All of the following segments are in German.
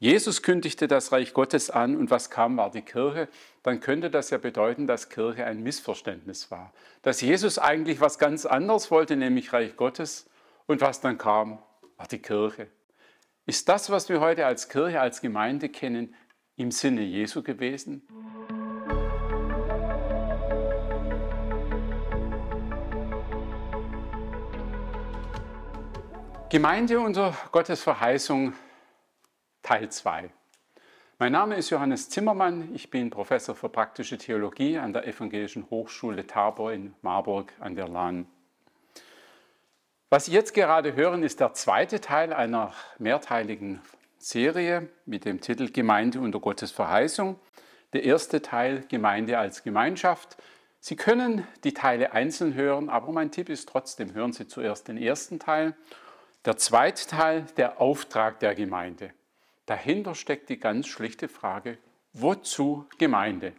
Jesus kündigte das Reich Gottes an und was kam, war die Kirche, dann könnte das ja bedeuten, dass Kirche ein Missverständnis war. Dass Jesus eigentlich was ganz anderes wollte, nämlich Reich Gottes und was dann kam, war die Kirche. Ist das, was wir heute als Kirche, als Gemeinde kennen, im Sinne Jesu gewesen? Gemeinde unter Gottes Verheißung Teil 2. Mein Name ist Johannes Zimmermann, ich bin Professor für praktische Theologie an der Evangelischen Hochschule Tabor in Marburg an der Lahn. Was Sie jetzt gerade hören, ist der zweite Teil einer mehrteiligen Serie mit dem Titel Gemeinde unter Gottes Verheißung. Der erste Teil Gemeinde als Gemeinschaft. Sie können die Teile einzeln hören, aber mein Tipp ist trotzdem, hören Sie zuerst den ersten Teil. Der zweite Teil, der Auftrag der Gemeinde. Dahinter steckt die ganz schlichte Frage, wozu Gemeinde?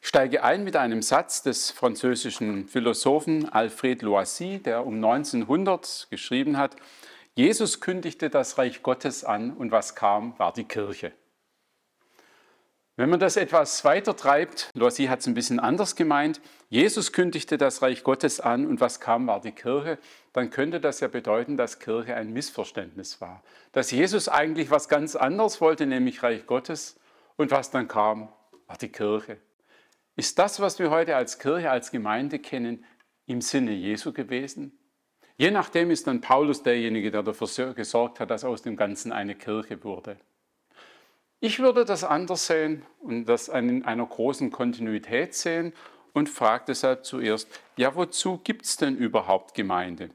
Ich steige ein mit einem Satz des französischen Philosophen Alfred Loisy, der um 1900 geschrieben hat, Jesus kündigte das Reich Gottes an und was kam, war die Kirche. Wenn man das etwas weiter treibt, Loisy hat es ein bisschen anders gemeint, Jesus kündigte das Reich Gottes an und was kam, war die Kirche, dann könnte das ja bedeuten, dass Kirche ein Missverständnis war. Dass Jesus eigentlich was ganz anderes wollte, nämlich Reich Gottes und was dann kam, war die Kirche. Ist das, was wir heute als Kirche, als Gemeinde kennen, im Sinne Jesu gewesen? Je nachdem ist dann Paulus derjenige, der dafür gesorgt hat, dass aus dem Ganzen eine Kirche wurde. Ich würde das anders sehen und das in einer großen Kontinuität sehen und frage deshalb zuerst, ja, wozu gibt es denn überhaupt Gemeinde?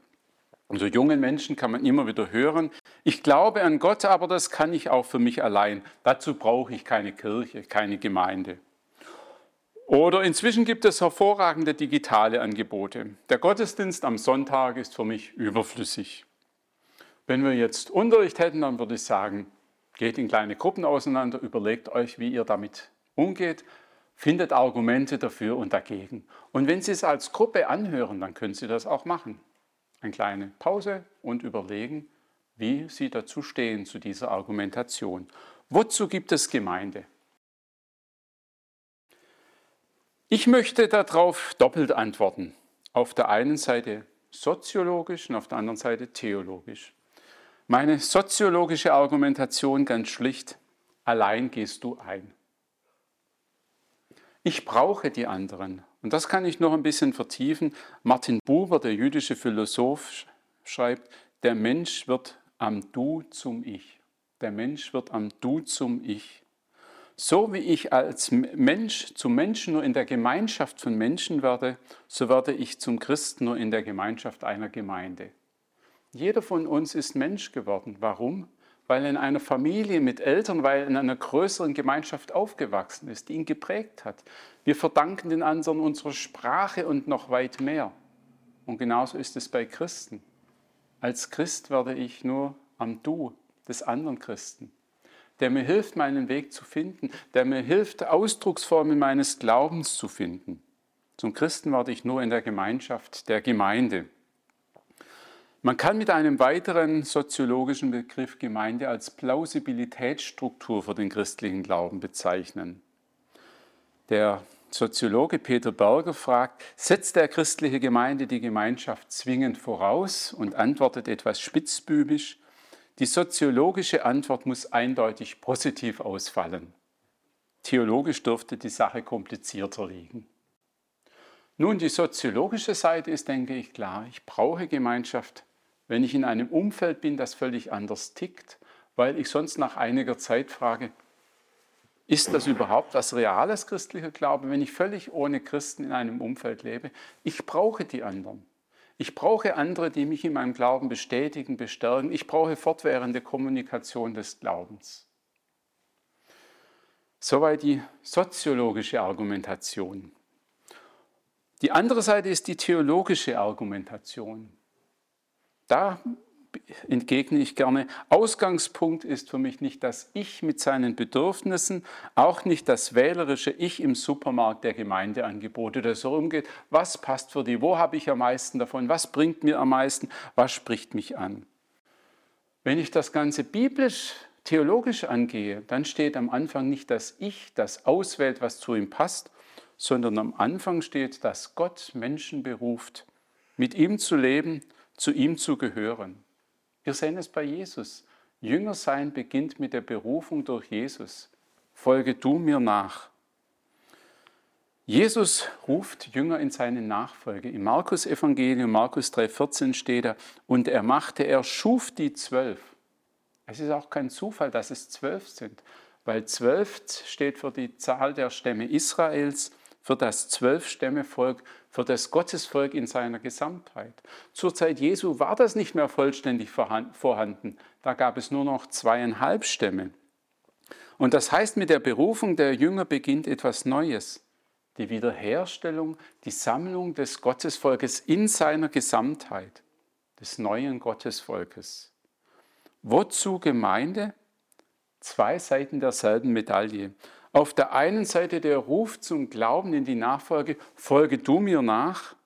So jungen Menschen kann man immer wieder hören, ich glaube an Gott, aber das kann ich auch für mich allein. Dazu brauche ich keine Kirche, keine Gemeinde. Oder inzwischen gibt es hervorragende digitale Angebote. Der Gottesdienst am Sonntag ist für mich überflüssig. Wenn wir jetzt Unterricht hätten, dann würde ich sagen, Geht in kleine Gruppen auseinander, überlegt euch, wie ihr damit umgeht, findet Argumente dafür und dagegen. Und wenn Sie es als Gruppe anhören, dann können Sie das auch machen. Eine kleine Pause und überlegen, wie Sie dazu stehen zu dieser Argumentation. Wozu gibt es Gemeinde? Ich möchte darauf doppelt antworten. Auf der einen Seite soziologisch und auf der anderen Seite theologisch. Meine soziologische Argumentation ganz schlicht, allein gehst du ein. Ich brauche die anderen. Und das kann ich noch ein bisschen vertiefen. Martin Buber, der jüdische Philosoph, schreibt, der Mensch wird am Du zum Ich. Der Mensch wird am Du zum Ich. So wie ich als Mensch zum Menschen nur in der Gemeinschaft von Menschen werde, so werde ich zum Christen nur in der Gemeinschaft einer Gemeinde. Jeder von uns ist Mensch geworden. Warum? Weil er in einer Familie mit Eltern, weil er in einer größeren Gemeinschaft aufgewachsen ist, die ihn geprägt hat. Wir verdanken den anderen unsere Sprache und noch weit mehr. Und genauso ist es bei Christen. Als Christ werde ich nur am Du des anderen Christen, der mir hilft, meinen Weg zu finden, der mir hilft, Ausdrucksformen meines Glaubens zu finden. Zum Christen werde ich nur in der Gemeinschaft der Gemeinde. Man kann mit einem weiteren soziologischen Begriff Gemeinde als Plausibilitätsstruktur für den christlichen Glauben bezeichnen. Der Soziologe Peter Berger fragt, setzt der christliche Gemeinde die Gemeinschaft zwingend voraus und antwortet etwas spitzbübisch, die soziologische Antwort muss eindeutig positiv ausfallen. Theologisch dürfte die Sache komplizierter liegen. Nun, die soziologische Seite ist, denke ich, klar. Ich brauche Gemeinschaft, wenn ich in einem Umfeld bin, das völlig anders tickt, weil ich sonst nach einiger Zeit frage, ist das überhaupt was reales christlicher Glaube, wenn ich völlig ohne Christen in einem Umfeld lebe? Ich brauche die anderen. Ich brauche andere, die mich in meinem Glauben bestätigen, bestärken. Ich brauche fortwährende Kommunikation des Glaubens. Soweit die soziologische Argumentation. Die andere Seite ist die theologische Argumentation. Da entgegne ich gerne, Ausgangspunkt ist für mich nicht das Ich mit seinen Bedürfnissen, auch nicht das wählerische Ich im Supermarkt der Gemeindeangebote, das so umgeht, was passt für die, wo habe ich am meisten davon, was bringt mir am meisten, was spricht mich an. Wenn ich das Ganze biblisch theologisch angehe, dann steht am Anfang nicht das Ich, das auswählt, was zu ihm passt, sondern am Anfang steht, dass Gott Menschen beruft, mit ihm zu leben, zu ihm zu gehören. Wir sehen es bei Jesus. Jünger sein beginnt mit der Berufung durch Jesus. Folge du mir nach. Jesus ruft Jünger in seine Nachfolge. Im Markus Evangelium, Markus 3,14 steht da, und er machte, er schuf die zwölf. Es ist auch kein Zufall, dass es zwölf sind, weil zwölf steht für die Zahl der Stämme Israels, für das Zwölf-Stämme-Volk, für das Gottesvolk in seiner Gesamtheit. Zur Zeit Jesu war das nicht mehr vollständig vorhanden. Da gab es nur noch zweieinhalb Stämme. Und das heißt, mit der Berufung der Jünger beginnt etwas Neues die Wiederherstellung, die Sammlung des Gottesvolkes in seiner Gesamtheit, des neuen Gottesvolkes. Wozu Gemeinde? Zwei Seiten derselben Medaille. Auf der einen Seite der Ruf zum Glauben in die Nachfolge, folge du mir nach.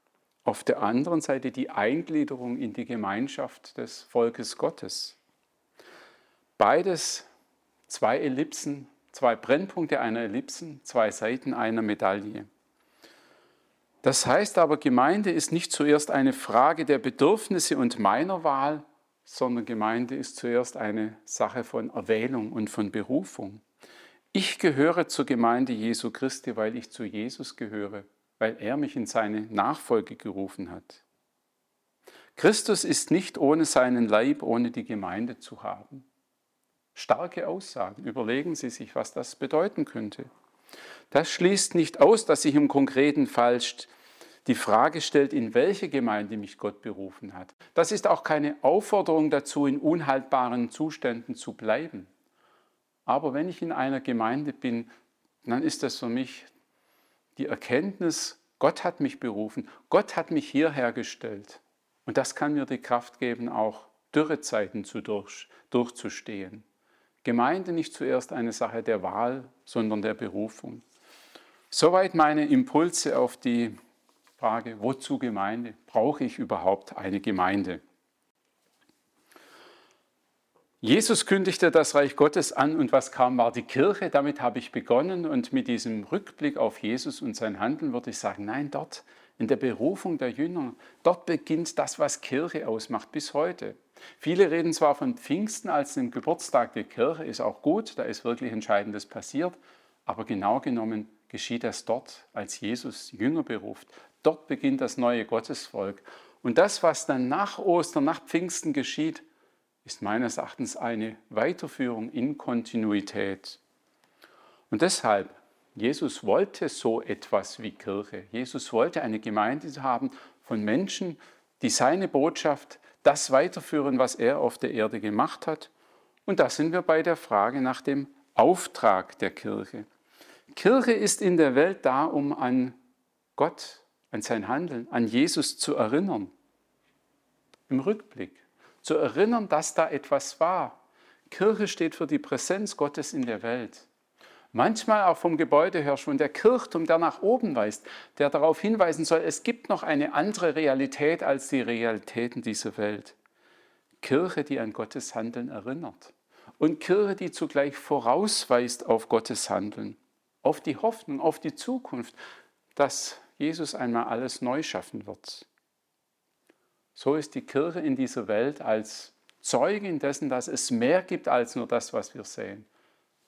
Auf der anderen Seite die Eingliederung in die Gemeinschaft des Volkes Gottes. Beides zwei Ellipsen Zwei Brennpunkte einer Ellipsen, zwei Seiten einer Medaille. Das heißt aber, Gemeinde ist nicht zuerst eine Frage der Bedürfnisse und meiner Wahl, sondern Gemeinde ist zuerst eine Sache von Erwählung und von Berufung. Ich gehöre zur Gemeinde Jesu Christi, weil ich zu Jesus gehöre, weil er mich in seine Nachfolge gerufen hat. Christus ist nicht ohne seinen Leib, ohne die Gemeinde zu haben. Starke Aussagen. Überlegen Sie sich, was das bedeuten könnte. Das schließt nicht aus, dass sich im konkreten Fall die Frage stellt, in welche Gemeinde mich Gott berufen hat. Das ist auch keine Aufforderung dazu, in unhaltbaren Zuständen zu bleiben. Aber wenn ich in einer Gemeinde bin, dann ist das für mich die Erkenntnis, Gott hat mich berufen, Gott hat mich hierher gestellt. Und das kann mir die Kraft geben, auch Dürrezeiten zu durch, durchzustehen. Gemeinde nicht zuerst eine Sache der Wahl, sondern der Berufung. Soweit meine Impulse auf die Frage, wozu Gemeinde? Brauche ich überhaupt eine Gemeinde? Jesus kündigte das Reich Gottes an und was kam, war die Kirche. Damit habe ich begonnen und mit diesem Rückblick auf Jesus und sein Handeln würde ich sagen, nein, dort in der Berufung der Jünger, dort beginnt das, was Kirche ausmacht bis heute. Viele reden zwar von Pfingsten als dem Geburtstag der Kirche, ist auch gut, da ist wirklich Entscheidendes passiert, aber genau genommen geschieht das dort, als Jesus Jünger beruft. Dort beginnt das neue Gottesvolk. Und das, was dann nach Ostern, nach Pfingsten geschieht, ist meines Erachtens eine Weiterführung in Kontinuität. Und deshalb, Jesus wollte so etwas wie Kirche. Jesus wollte eine Gemeinde haben von Menschen, die seine Botschaft das weiterführen, was er auf der Erde gemacht hat. Und da sind wir bei der Frage nach dem Auftrag der Kirche. Kirche ist in der Welt da, um an Gott, an sein Handeln, an Jesus zu erinnern. Im Rückblick. Zu erinnern, dass da etwas war. Kirche steht für die Präsenz Gottes in der Welt. Manchmal auch vom Gebäude her schon der Kirchturm, der nach oben weist, der darauf hinweisen soll, es gibt noch eine andere Realität als die Realitäten dieser Welt. Kirche, die an Gottes Handeln erinnert. Und Kirche, die zugleich vorausweist auf Gottes Handeln, auf die Hoffnung, auf die Zukunft, dass Jesus einmal alles neu schaffen wird. So ist die Kirche in dieser Welt als Zeugin dessen, dass es mehr gibt als nur das, was wir sehen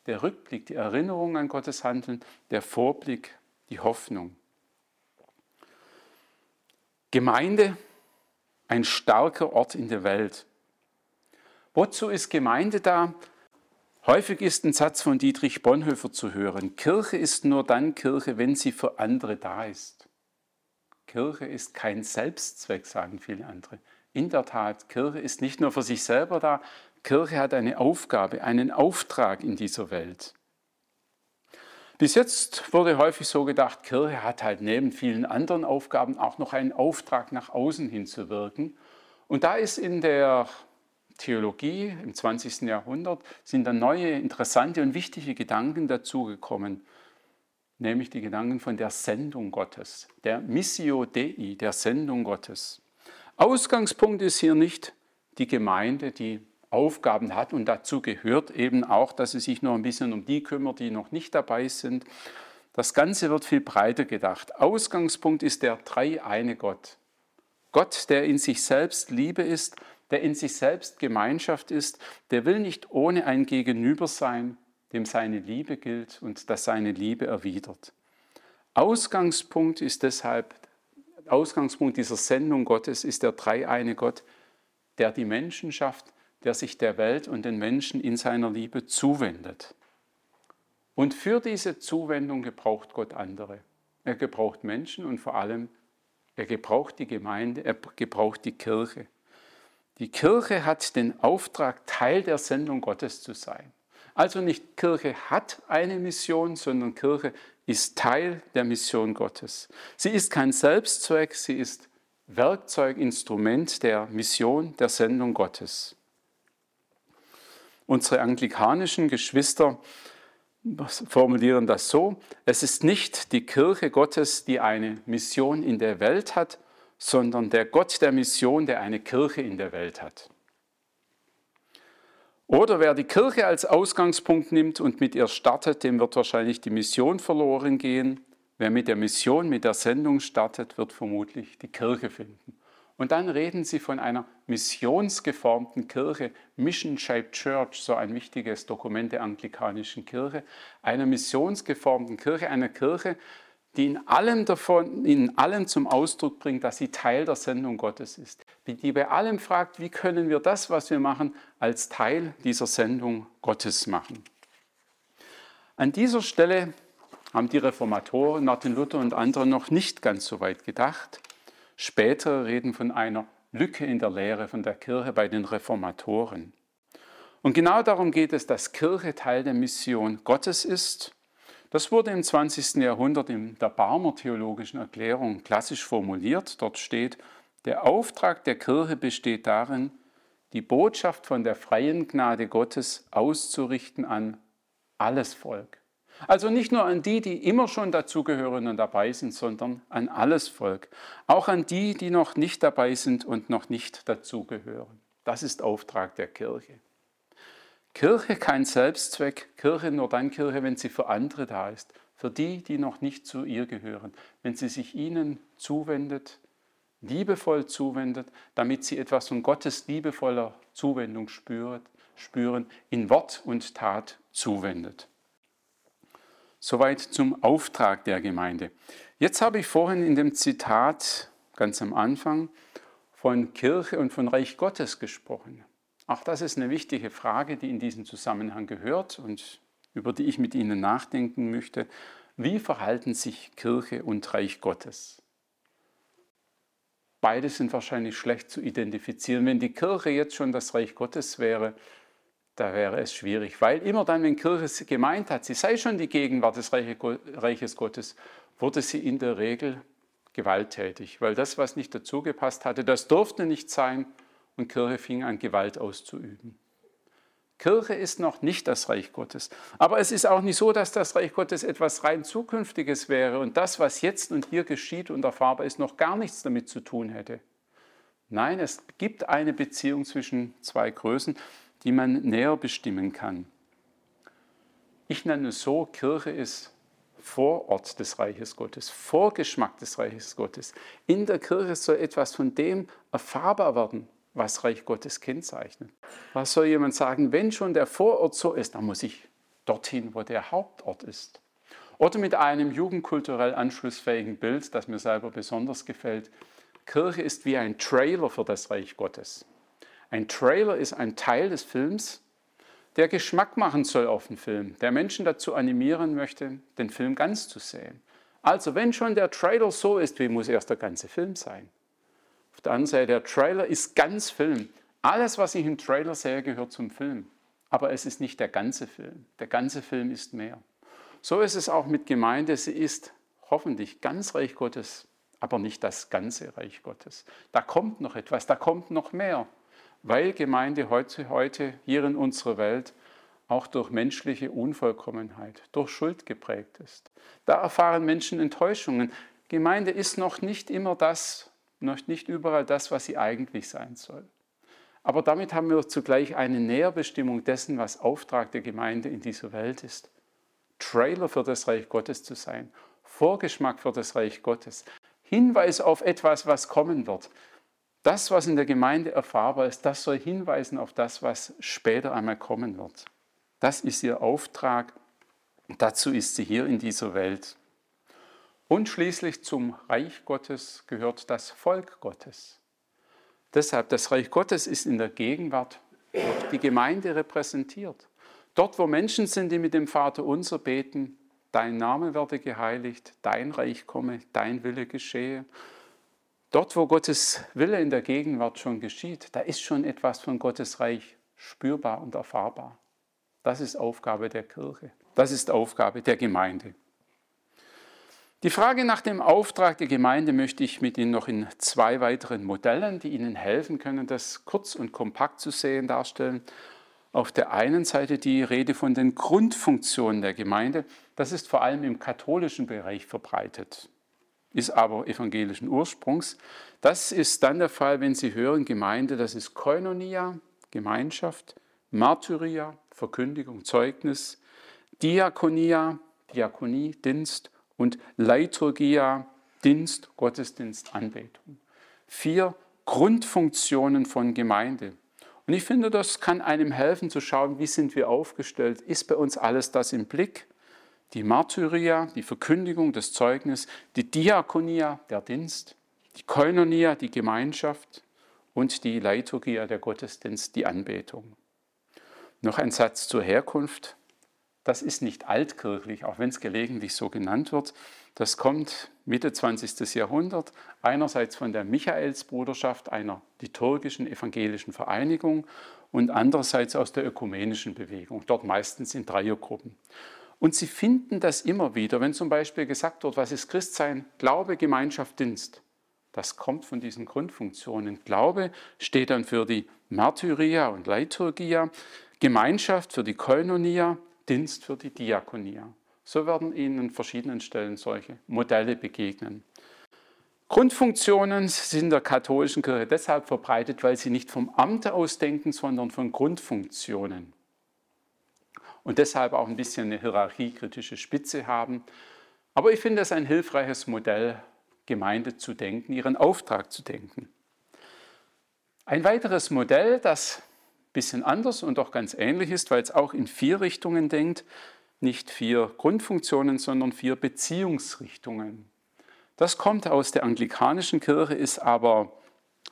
der Rückblick, die Erinnerung an Gottes Handeln, der Vorblick, die Hoffnung. Gemeinde, ein starker Ort in der Welt. Wozu ist Gemeinde da? Häufig ist ein Satz von Dietrich Bonhoeffer zu hören. Kirche ist nur dann Kirche, wenn sie für andere da ist. Kirche ist kein Selbstzweck, sagen viele andere. In der Tat, Kirche ist nicht nur für sich selber da, Kirche hat eine Aufgabe, einen Auftrag in dieser Welt. Bis jetzt wurde häufig so gedacht, Kirche hat halt neben vielen anderen Aufgaben auch noch einen Auftrag nach außen hinzuwirken. Und da ist in der Theologie im 20. Jahrhundert sind dann neue, interessante und wichtige Gedanken dazugekommen, nämlich die Gedanken von der Sendung Gottes, der Missio Dei, der Sendung Gottes. Ausgangspunkt ist hier nicht die Gemeinde, die Aufgaben hat und dazu gehört eben auch, dass sie sich noch ein bisschen um die kümmert, die noch nicht dabei sind. Das Ganze wird viel breiter gedacht. Ausgangspunkt ist der dreieine Gott. Gott, der in sich selbst Liebe ist, der in sich selbst Gemeinschaft ist, der will nicht ohne ein Gegenüber sein, dem seine Liebe gilt und das seine Liebe erwidert. Ausgangspunkt ist deshalb, Ausgangspunkt dieser Sendung Gottes ist der dreieine Gott, der die Menschen schafft, der sich der Welt und den Menschen in seiner Liebe zuwendet. Und für diese Zuwendung gebraucht Gott andere. Er gebraucht Menschen und vor allem, er gebraucht die Gemeinde, er gebraucht die Kirche. Die Kirche hat den Auftrag, Teil der Sendung Gottes zu sein. Also nicht Kirche hat eine Mission, sondern Kirche ist Teil der Mission Gottes. Sie ist kein Selbstzweck, sie ist Werkzeug, Instrument der Mission, der Sendung Gottes. Unsere anglikanischen Geschwister formulieren das so, es ist nicht die Kirche Gottes, die eine Mission in der Welt hat, sondern der Gott der Mission, der eine Kirche in der Welt hat. Oder wer die Kirche als Ausgangspunkt nimmt und mit ihr startet, dem wird wahrscheinlich die Mission verloren gehen. Wer mit der Mission, mit der Sendung startet, wird vermutlich die Kirche finden. Und dann reden sie von einer missionsgeformten Kirche, Mission Shaped Church, so ein wichtiges Dokument der anglikanischen Kirche, einer missionsgeformten Kirche, einer Kirche, die in allem davon, in allem zum Ausdruck bringt, dass sie Teil der Sendung Gottes ist. Die bei allem fragt, wie können wir das, was wir machen, als Teil dieser Sendung Gottes machen. An dieser Stelle haben die Reformatoren, Martin Luther und andere noch nicht ganz so weit gedacht. Später reden von einer Lücke in der Lehre von der Kirche bei den Reformatoren. Und genau darum geht es, dass Kirche Teil der Mission Gottes ist das wurde im 20. Jahrhundert in der Barmer theologischen Erklärung klassisch formuliert. Dort steht, der Auftrag der Kirche besteht darin, die Botschaft von der freien Gnade Gottes auszurichten an alles Volk. Also nicht nur an die, die immer schon dazugehören und dabei sind, sondern an alles Volk. Auch an die, die noch nicht dabei sind und noch nicht dazugehören. Das ist Auftrag der Kirche. Kirche kein Selbstzweck, Kirche nur dann Kirche, wenn sie für andere da ist, für die, die noch nicht zu ihr gehören, wenn sie sich ihnen zuwendet, liebevoll zuwendet, damit sie etwas von Gottes liebevoller Zuwendung spürt, spüren, in Wort und Tat zuwendet. Soweit zum Auftrag der Gemeinde. Jetzt habe ich vorhin in dem Zitat ganz am Anfang von Kirche und von Reich Gottes gesprochen. Auch das ist eine wichtige Frage, die in diesen Zusammenhang gehört und über die ich mit Ihnen nachdenken möchte. Wie verhalten sich Kirche und Reich Gottes? Beide sind wahrscheinlich schlecht zu identifizieren. Wenn die Kirche jetzt schon das Reich Gottes wäre, da wäre es schwierig, weil immer dann, wenn Kirche gemeint hat, sie sei schon die Gegenwart des Reiches Gottes, wurde sie in der Regel gewalttätig, weil das, was nicht dazugepasst hatte, das durfte nicht sein und Kirche fing an, Gewalt auszuüben. Kirche ist noch nicht das Reich Gottes. Aber es ist auch nicht so, dass das Reich Gottes etwas rein Zukünftiges wäre und das, was jetzt und hier geschieht und erfahrbar ist, noch gar nichts damit zu tun hätte. Nein, es gibt eine Beziehung zwischen zwei Größen, die man näher bestimmen kann. Ich nenne es so, Kirche ist Vorort des Reiches Gottes, Vorgeschmack des Reiches Gottes. In der Kirche soll etwas von dem erfahrbar werden, was Reich Gottes kennzeichnet. Was soll jemand sagen, wenn schon der Vorort so ist, dann muss ich dorthin, wo der Hauptort ist. Oder mit einem jugendkulturell anschlussfähigen Bild, das mir selber besonders gefällt. Kirche ist wie ein Trailer für das Reich Gottes. Ein Trailer ist ein Teil des Films, der Geschmack machen soll auf den Film, der Menschen dazu animieren möchte, den Film ganz zu sehen. Also wenn schon der Trailer so ist, wie muss erst der ganze Film sein? Auf der anderen Seite, der Trailer ist ganz Film. Alles, was ich im Trailer sehe, gehört zum Film. Aber es ist nicht der ganze Film. Der ganze Film ist mehr. So ist es auch mit Gemeinde. Sie ist hoffentlich ganz Reich Gottes, aber nicht das ganze Reich Gottes. Da kommt noch etwas, da kommt noch mehr, weil Gemeinde heute, heute hier in unserer Welt auch durch menschliche Unvollkommenheit, durch Schuld geprägt ist. Da erfahren Menschen Enttäuschungen. Gemeinde ist noch nicht immer das, noch nicht überall das, was sie eigentlich sein soll. Aber damit haben wir zugleich eine Näherbestimmung dessen, was Auftrag der Gemeinde in dieser Welt ist. Trailer für das Reich Gottes zu sein, Vorgeschmack für das Reich Gottes, Hinweis auf etwas, was kommen wird. Das, was in der Gemeinde erfahrbar ist, das soll hinweisen auf das, was später einmal kommen wird. Das ist ihr Auftrag. Dazu ist sie hier in dieser Welt. Und schließlich zum Reich Gottes gehört das Volk Gottes. Deshalb, das Reich Gottes ist in der Gegenwart durch die Gemeinde repräsentiert. Dort, wo Menschen sind, die mit dem Vater unser beten, dein Name werde geheiligt, dein Reich komme, dein Wille geschehe. Dort, wo Gottes Wille in der Gegenwart schon geschieht, da ist schon etwas von Gottes Reich spürbar und erfahrbar. Das ist Aufgabe der Kirche. Das ist Aufgabe der Gemeinde. Die Frage nach dem Auftrag der Gemeinde möchte ich mit Ihnen noch in zwei weiteren Modellen, die Ihnen helfen können, das kurz und kompakt zu sehen, darstellen. Auf der einen Seite die Rede von den Grundfunktionen der Gemeinde. Das ist vor allem im katholischen Bereich verbreitet, ist aber evangelischen Ursprungs. Das ist dann der Fall, wenn Sie hören Gemeinde, das ist Koinonia, Gemeinschaft, Martyria, Verkündigung, Zeugnis, Diakonia, Diakonie, Dienst und Liturgia, Dienst, Gottesdienst, Anbetung. Vier Grundfunktionen von Gemeinde. Und ich finde, das kann einem helfen zu schauen, wie sind wir aufgestellt. Ist bei uns alles das im Blick? Die Martyria, die Verkündigung, das Zeugnis, die Diakonia, der Dienst, die Koinonia, die Gemeinschaft und die Liturgia, der Gottesdienst, die Anbetung. Noch ein Satz zur Herkunft. Das ist nicht altkirchlich, auch wenn es gelegentlich so genannt wird. Das kommt Mitte 20. Jahrhundert, einerseits von der Michaelsbruderschaft, einer liturgischen evangelischen Vereinigung, und andererseits aus der ökumenischen Bewegung, dort meistens in Dreiergruppen. Und Sie finden das immer wieder, wenn zum Beispiel gesagt wird, was ist Christsein? Glaube, Gemeinschaft, Dienst. Das kommt von diesen Grundfunktionen. Glaube steht dann für die Martyria und Liturgia. Gemeinschaft für die Koinonia, Dienst für die Diakonia. So werden Ihnen an verschiedenen Stellen solche Modelle begegnen. Grundfunktionen sind der katholischen Kirche deshalb verbreitet, weil sie nicht vom Amt aus denken, sondern von Grundfunktionen. Und deshalb auch ein bisschen eine hierarchiekritische Spitze haben. Aber ich finde es ein hilfreiches Modell, Gemeinde zu denken, ihren Auftrag zu denken. Ein weiteres Modell, das bisschen anders und auch ganz ähnlich ist, weil es auch in vier Richtungen denkt. Nicht vier Grundfunktionen, sondern vier Beziehungsrichtungen. Das kommt aus der anglikanischen Kirche, ist aber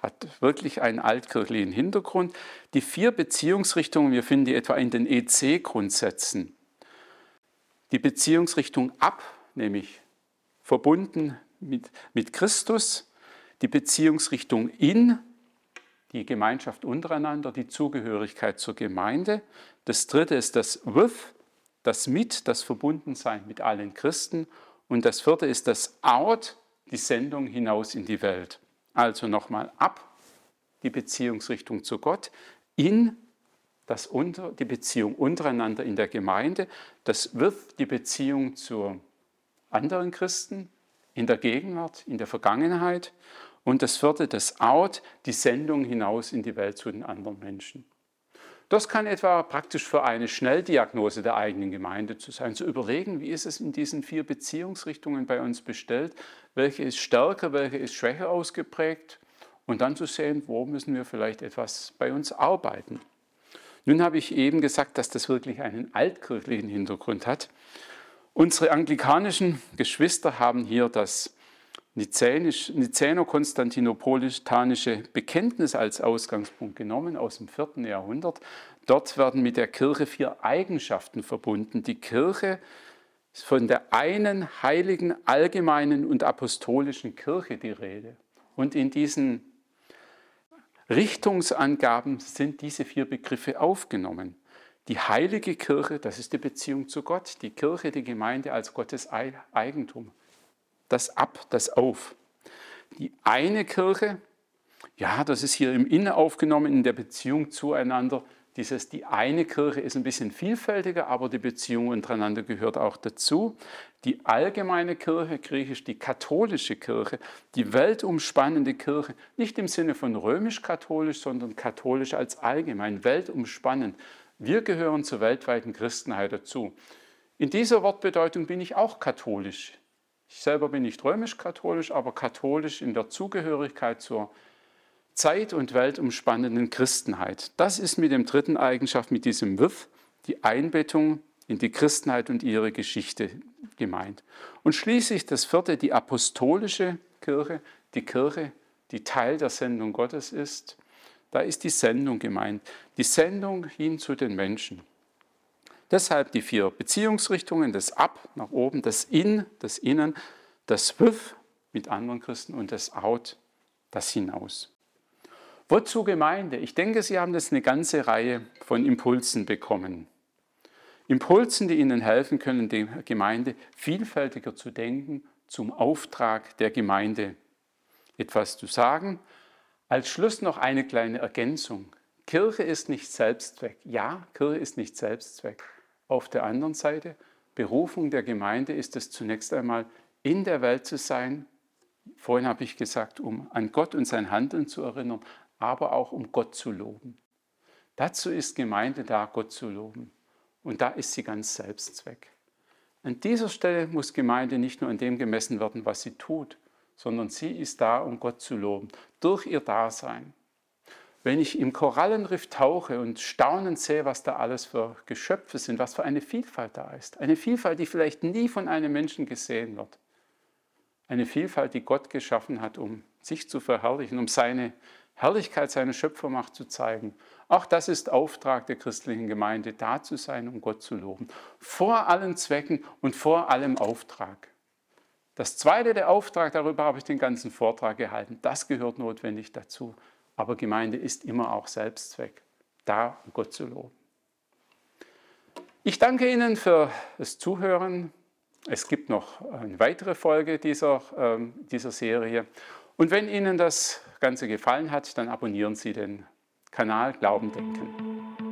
hat wirklich einen altkirchlichen Hintergrund. Die vier Beziehungsrichtungen, wir finden die etwa in den EC-Grundsätzen. Die Beziehungsrichtung ab, nämlich verbunden mit, mit Christus, die Beziehungsrichtung in, die Gemeinschaft untereinander, die Zugehörigkeit zur Gemeinde. Das dritte ist das With, das Mit, das Verbundensein mit allen Christen. Und das vierte ist das Out, die Sendung hinaus in die Welt. Also nochmal ab, die Beziehungsrichtung zu Gott, in das unter, die Beziehung untereinander in der Gemeinde, das With, die Beziehung zu anderen Christen in der Gegenwart, in der Vergangenheit und das vierte, das Out, die Sendung hinaus in die Welt zu den anderen Menschen. Das kann etwa praktisch für eine Schnelldiagnose der eigenen Gemeinde zu sein, zu überlegen, wie ist es in diesen vier Beziehungsrichtungen bei uns bestellt, welche ist stärker, welche ist schwächer ausgeprägt und dann zu sehen, wo müssen wir vielleicht etwas bei uns arbeiten. Nun habe ich eben gesagt, dass das wirklich einen altkirchlichen Hintergrund hat. Unsere anglikanischen Geschwister haben hier das nizäno-konstantinopolitanische Bekenntnis als Ausgangspunkt genommen aus dem vierten Jahrhundert. Dort werden mit der Kirche vier Eigenschaften verbunden. Die Kirche ist von der einen heiligen, allgemeinen und apostolischen Kirche die Rede. Und in diesen Richtungsangaben sind diese vier Begriffe aufgenommen. Die heilige Kirche, das ist die Beziehung zu Gott, die Kirche, die Gemeinde als Gottes Eigentum das ab, das auf. Die eine Kirche, ja, das ist hier im Innen aufgenommen in der Beziehung zueinander, Dieses, die eine Kirche ist ein bisschen vielfältiger, aber die Beziehung untereinander gehört auch dazu. Die allgemeine Kirche, griechisch die katholische Kirche, die weltumspannende Kirche, nicht im Sinne von römisch-katholisch, sondern katholisch als allgemein, weltumspannend. Wir gehören zur weltweiten Christenheit dazu. In dieser Wortbedeutung bin ich auch katholisch. Ich selber bin nicht römisch-katholisch, aber katholisch in der Zugehörigkeit zur zeit- und weltumspannenden Christenheit. Das ist mit dem dritten Eigenschaft, mit diesem Wirf, die Einbettung in die Christenheit und ihre Geschichte gemeint. Und schließlich das vierte, die apostolische Kirche, die Kirche, die Teil der Sendung Gottes ist. Da ist die Sendung gemeint, die Sendung hin zu den Menschen. Deshalb die vier Beziehungsrichtungen, das Ab nach oben, das In, das Innen, das Wif mit anderen Christen und das Out, das Hinaus. Wozu Gemeinde? Ich denke, Sie haben jetzt eine ganze Reihe von Impulsen bekommen. Impulsen, die Ihnen helfen können, die Gemeinde vielfältiger zu denken, zum Auftrag der Gemeinde etwas zu sagen. Als Schluss noch eine kleine Ergänzung. Kirche ist nicht Selbstzweck. Ja, Kirche ist nicht Selbstzweck. Auf der anderen Seite, Berufung der Gemeinde ist es zunächst einmal, in der Welt zu sein. Vorhin habe ich gesagt, um an Gott und sein Handeln zu erinnern, aber auch um Gott zu loben. Dazu ist Gemeinde da, Gott zu loben. Und da ist sie ganz Selbstzweck. An dieser Stelle muss Gemeinde nicht nur an dem gemessen werden, was sie tut, sondern sie ist da, um Gott zu loben, durch ihr Dasein. Wenn ich im Korallenriff tauche und staunend sehe, was da alles für Geschöpfe sind, was für eine Vielfalt da ist, eine Vielfalt, die vielleicht nie von einem Menschen gesehen wird, eine Vielfalt, die Gott geschaffen hat, um sich zu verherrlichen, um seine Herrlichkeit seiner Schöpfermacht zu zeigen. Auch das ist Auftrag der christlichen Gemeinde, da zu sein, um Gott zu loben. Vor allen Zwecken und vor allem Auftrag. Das zweite, der Auftrag, darüber habe ich den ganzen Vortrag gehalten, das gehört notwendig dazu. Aber Gemeinde ist immer auch Selbstzweck, da um Gott zu loben. Ich danke Ihnen für das Zuhören. Es gibt noch eine weitere Folge dieser, äh, dieser Serie. Und wenn Ihnen das Ganze gefallen hat, dann abonnieren Sie den Kanal Glauben denken.